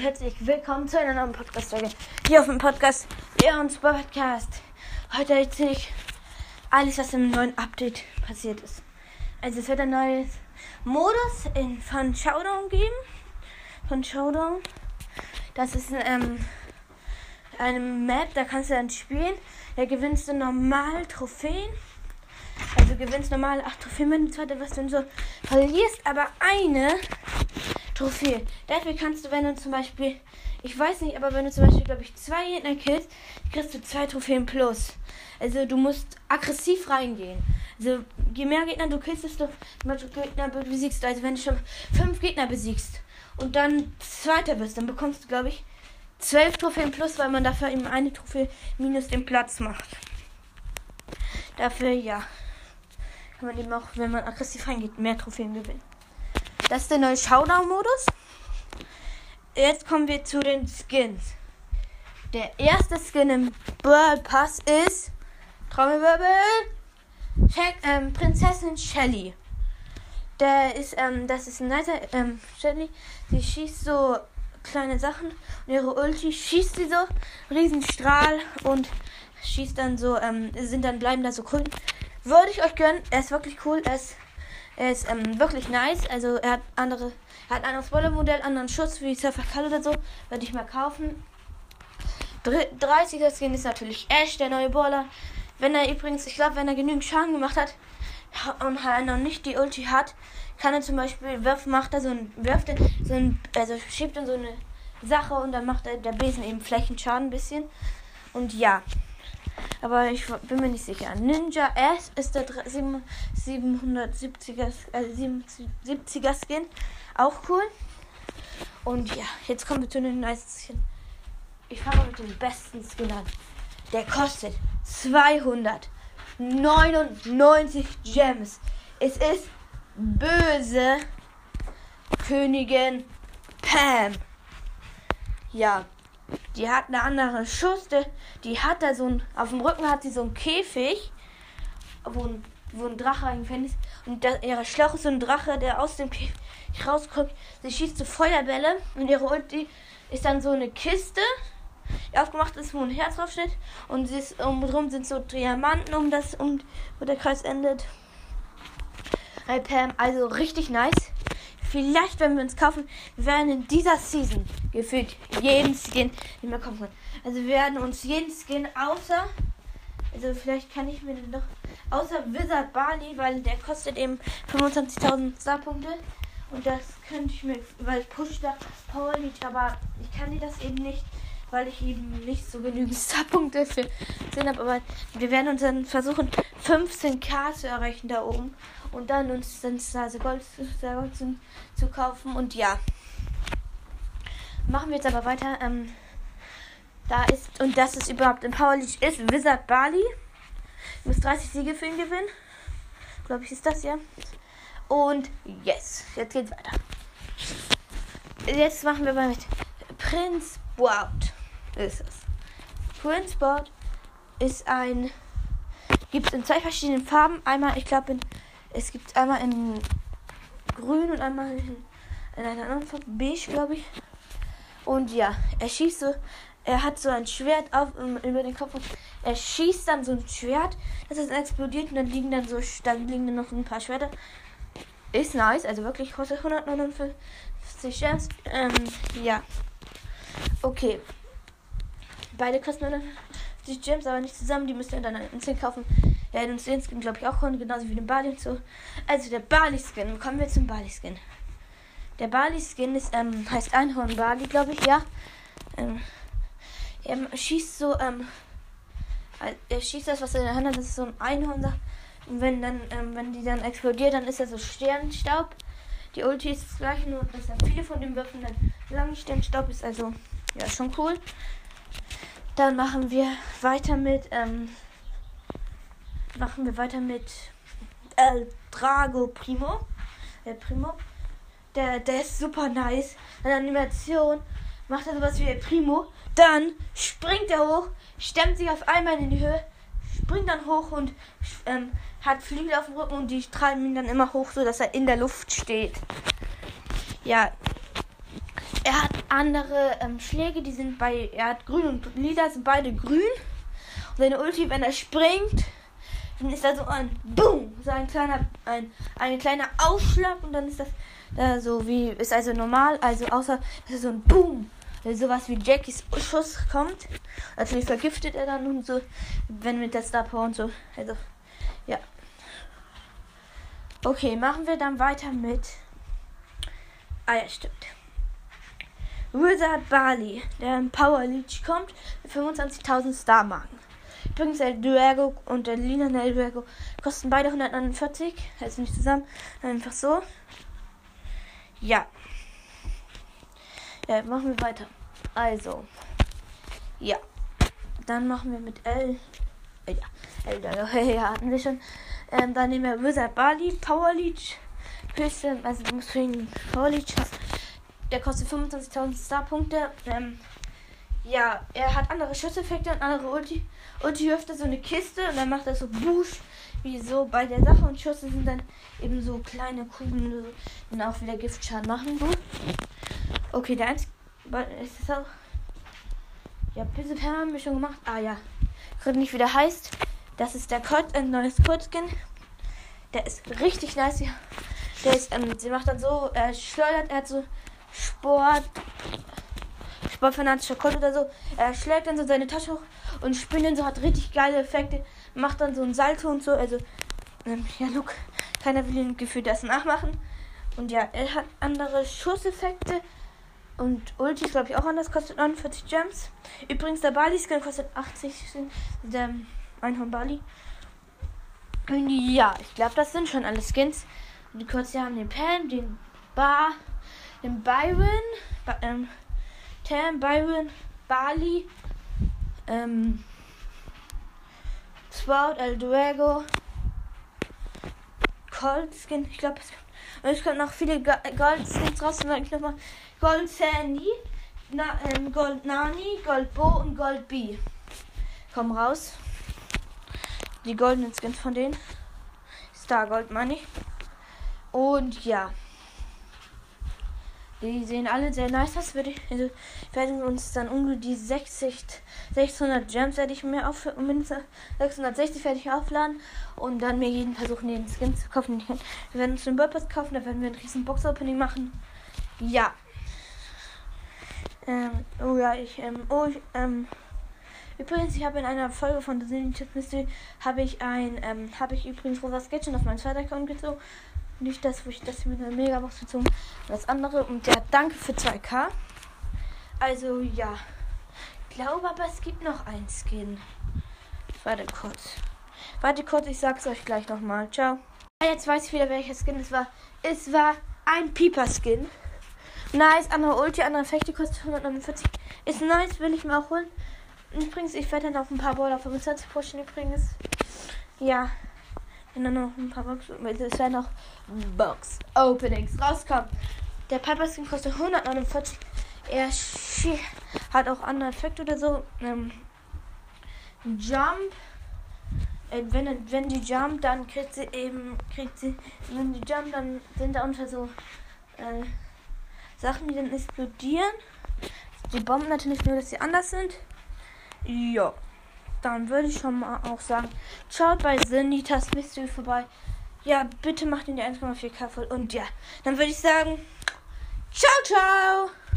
herzlich willkommen zu einer neuen Podcast-Folge hier auf dem Podcast Leons Podcast. Heute erzähle ich alles, was im neuen Update passiert ist. Also es wird ein neues Modus in, von Showdown geben. Von Showdown. Das ist ähm, eine Map, da kannst du dann spielen. Da gewinnst du normal Trophäen. Also gewinnst normal 8 Trophäen, wenn du zweite was dann so verlierst, aber eine Trophäe. Dafür kannst du, wenn du zum Beispiel, ich weiß nicht, aber wenn du zum Beispiel, glaube ich, zwei Gegner killst, kriegst du zwei Trophäen plus. Also du musst aggressiv reingehen. Also je mehr Gegner du killst, desto mehr Gegner besiegst. Also wenn du schon fünf Gegner besiegst und dann Zweiter bist, dann bekommst du, glaube ich, zwölf Trophäen plus, weil man dafür eben eine Trophäe minus den Platz macht. Dafür, ja, kann man eben auch, wenn man aggressiv reingeht, mehr Trophäen gewinnen. Das ist der neue Showdown-Modus. Jetzt kommen wir zu den Skins. Der erste Skin im Brawl Pass ist Trommelwirbel Check, ähm, Prinzessin Shelly. Der ist, ähm, das ist ein netter ähm, Shelly. Sie schießt so kleine Sachen und ihre Ulti schießt sie so Riesenstrahl und schießt dann so, ähm, sind dann bleiben da so grün. Würde ich euch gönnen. Er ist wirklich cool. Er ist er ist ähm, wirklich nice. Also er hat andere, er hat ein anderes Wolle-Modell, anderen Schutz wie Surfer Call oder so. Werde ich mal kaufen. 30er Skin ist natürlich Ash, der neue Baller. Wenn er übrigens, ich glaube, wenn er genügend Schaden gemacht hat und halt noch nicht die Ulti hat, kann er zum Beispiel wirft, macht er so ein, wirft er so ein, also schiebt dann so eine Sache und dann macht er der Besen eben Flächenschaden ein bisschen. Und ja, aber ich bin mir nicht sicher. Ninja S ist der 770er, also 70er Skin. Auch cool. Und ja, jetzt kommen wir zu den nice Skin. Ich fange mit dem besten Skin an. Der kostet 299 Gems. Es ist böse Königin Pam. Ja, die hat eine andere Schuste. Die hat da so ein. Auf dem Rücken hat sie so einen Käfig, wo ein, wo ein Drache eingefallen ist. Und da, ihre Schlauch ist so ein Drache, der aus dem Käfig rauskommt. Sie schießt so Feuerbälle und ihre Ulti ist dann so eine Kiste, die aufgemacht ist, wo ein Herz draufsteht. Und sie ist, um drum sind so Diamanten, um das, um wo der Kreis endet. Also richtig nice vielleicht, wenn wir uns kaufen, wir werden in dieser Season gefühlt jeden Skin, den wir kaufen können. Also wir werden uns jeden Skin außer, also vielleicht kann ich mir den doch, außer Wizard Bali, weil der kostet eben 25.000 Starpunkte. Und das könnte ich mir, weil Push da Power Lead, aber ich kann dir das eben nicht, weil ich eben nicht so genügend Starpunkte für Sinn habe. Aber wir werden uns dann versuchen, 15k zu erreichen da oben und dann uns dann also Gold, zu, zu, kaufen. Und ja, machen wir jetzt aber weiter. Ähm, da ist, und das ist überhaupt im Power League ist Wizard Bali. Ich muss 30 Siege für ihn gewinnen. Glaube ich, ist das ja. Und yes, jetzt geht's weiter. Jetzt machen wir mal mit Prince Bout. Ist es. Bout ist ein. Gibt es in zwei verschiedenen Farben. Einmal, ich glaube, es gibt einmal in grün und einmal in, in einer anderen Farbe, beige, glaube ich. Und ja, er schießt so, er hat so ein Schwert auf, über den Kopf und er schießt dann so ein Schwert, das ist explodiert und dann liegen dann so, dann liegen dann noch ein paar Schwerter. Ist nice, also wirklich kostet 159 Gems. Ähm, ja. Okay. Beide kosten 150 Gems, aber nicht zusammen, die müsst ihr dann einzeln kaufen. Ja, den Skin glaube ich auch kommen, genauso wie den Bali und so. Also der Bali-Skin, kommen wir zum Bali-Skin. Der Bali-Skin ist, ähm, heißt Einhorn Bali, glaube ich, ja. Ähm, er schießt so, ähm, er schießt das, was er in der Hand hat, das ist so ein Einhorn. Und wenn dann, ähm, wenn die dann explodiert, dann ist er so Sternstaub. Die Ulti ist das gleiche, nur dass er viele von den Würfen dann lang Sternstaub ist. Also, ja, schon cool. Dann machen wir weiter mit, ähm, machen wir weiter mit El Drago Primo. El Primo. Der, der ist super nice. Eine Animation macht er sowas wie El Primo. Dann springt er hoch, stemmt sich auf einmal in die Höhe, springt dann hoch und ähm, hat Flügel auf dem Rücken und die treiben ihn dann immer hoch, so dass er in der Luft steht. Ja. Er hat andere ähm, Schläge, die sind bei. Er hat grün und lila, sind beide grün. Und seine Ulti, wenn er springt, dann ist da so ein Boom, so ein kleiner, ein, ein kleiner Ausschlag und dann ist das da so wie, ist also normal, also außer, dass ist so ein Boom, also sowas wie Jackies Schuss kommt. Natürlich vergiftet er dann und so, wenn mit der Star Power und so, also, ja. Okay, machen wir dann weiter mit, ah ja, stimmt. Wizard Bali, der in Power Leech kommt, mit 25.000 Star-Marken. Übrigens, der Duergo und der Lina der Duergo kosten beide 149. Also nicht zusammen, einfach so. Ja. Ja, machen wir weiter. Also. Ja. Dann machen wir mit L. Äh, ja, L, ja, hatten wir schon. Ähm, dann nehmen wir Wizard Bali, Power Leech. Höchste, also du musst für ihn Power Leech hast. Der kostet 25.000 Star-Punkte. Ähm, ja, er hat andere Schutzeffekte und andere Ulti. Ulti wirft er so eine Kiste und dann macht er so Busch, wie so bei der Sache. Und Schüsse sind dann eben so kleine Kugeln, die auch wieder Giftschaden machen. So. Okay, der einzige. Ist das auch. Ja, wir schon gemacht. Ah ja. Ich weiß nicht, wie der heißt. Das ist der Code, ein neues Code-Skin. Der ist richtig nice. Der ist, ähm, sie macht dann so, er schleudert, er hat so Sport, Sportfanatischer Code oder so. Er schlägt dann so seine Tasche hoch und spinnt dann so, hat richtig geile Effekte, macht dann so ein Salto und so. Also, ähm, ja, look, keiner will ihn gefühlt das nachmachen. Und ja, er hat andere Schusseffekte. Und Ulti ist, glaube ich, auch anders, kostet 49 Gems. Übrigens, der Bali-Skin kostet 80, der Einhorn Bali. Und ja, ich glaube, das sind schon alle Skins. Und kurz, wir haben den Pan, den Bar, den Byron, ähm, Tam, Byron, Bali, ähm, Sprout, El Duego, Cold Skin, ich glaube, es, es kommt noch viele Gold Skins raus. Dann ich nochmal Gold Sandy, Na, ähm, Gold Nani, Gold Bo und Gold B. Kommen raus. Die goldenen Skins von denen. Star Gold Money. Und ja. Die sehen alle sehr nice aus. Ich, also werden uns dann ungefähr die 60, 600 Gems werde ich mir auf, mindestens 660 werde ich aufladen und dann mir jeden versuchen, den Skin zu kaufen. Wir werden uns den Burpers kaufen, da werden wir ein riesen Box-Opening machen. Ja. Ähm, oh ja, ich, ähm, oh, ich, ähm, Übrigens, ich habe in einer Folge von The Disney Mystery habe ich ein, ähm, habe ich übrigens Rosa Sketchen auf meinen zweiten Account gezogen nicht das, wo ich das mit einer Megabox gezogen Das andere. Und der Danke für 2K. Also ja. Glaube aber, es gibt noch ein Skin. Warte kurz. Warte kurz, ich sag's euch gleich nochmal. Ciao. Jetzt weiß ich wieder, welcher Skin es war. Es war ein Pieper-Skin. Nice, andere Ulti, andere Effekte kostet 149. Ist nice, will ich mir auch holen. Übrigens, ich werde dann auf ein paar Baller 25 pushen übrigens. Ja. Wenn dann noch ein paar Box, es werden noch Box Openings rauskommen. Der Piper Skin kostet 149. Er hat auch andere Effekte oder so. Ähm, Jump. Äh, wenn, wenn die Jump, dann kriegt sie eben, kriegt sie, wenn die Jump, dann sind da unter so äh, Sachen, die dann explodieren. Die Bomben natürlich nur, dass sie anders sind. Ja dann würde ich schon mal auch sagen, schaut bei Sinitas Mystery vorbei. Ja, bitte macht ihn die 1,4K voll. Und ja, dann würde ich sagen, ciao, ciao.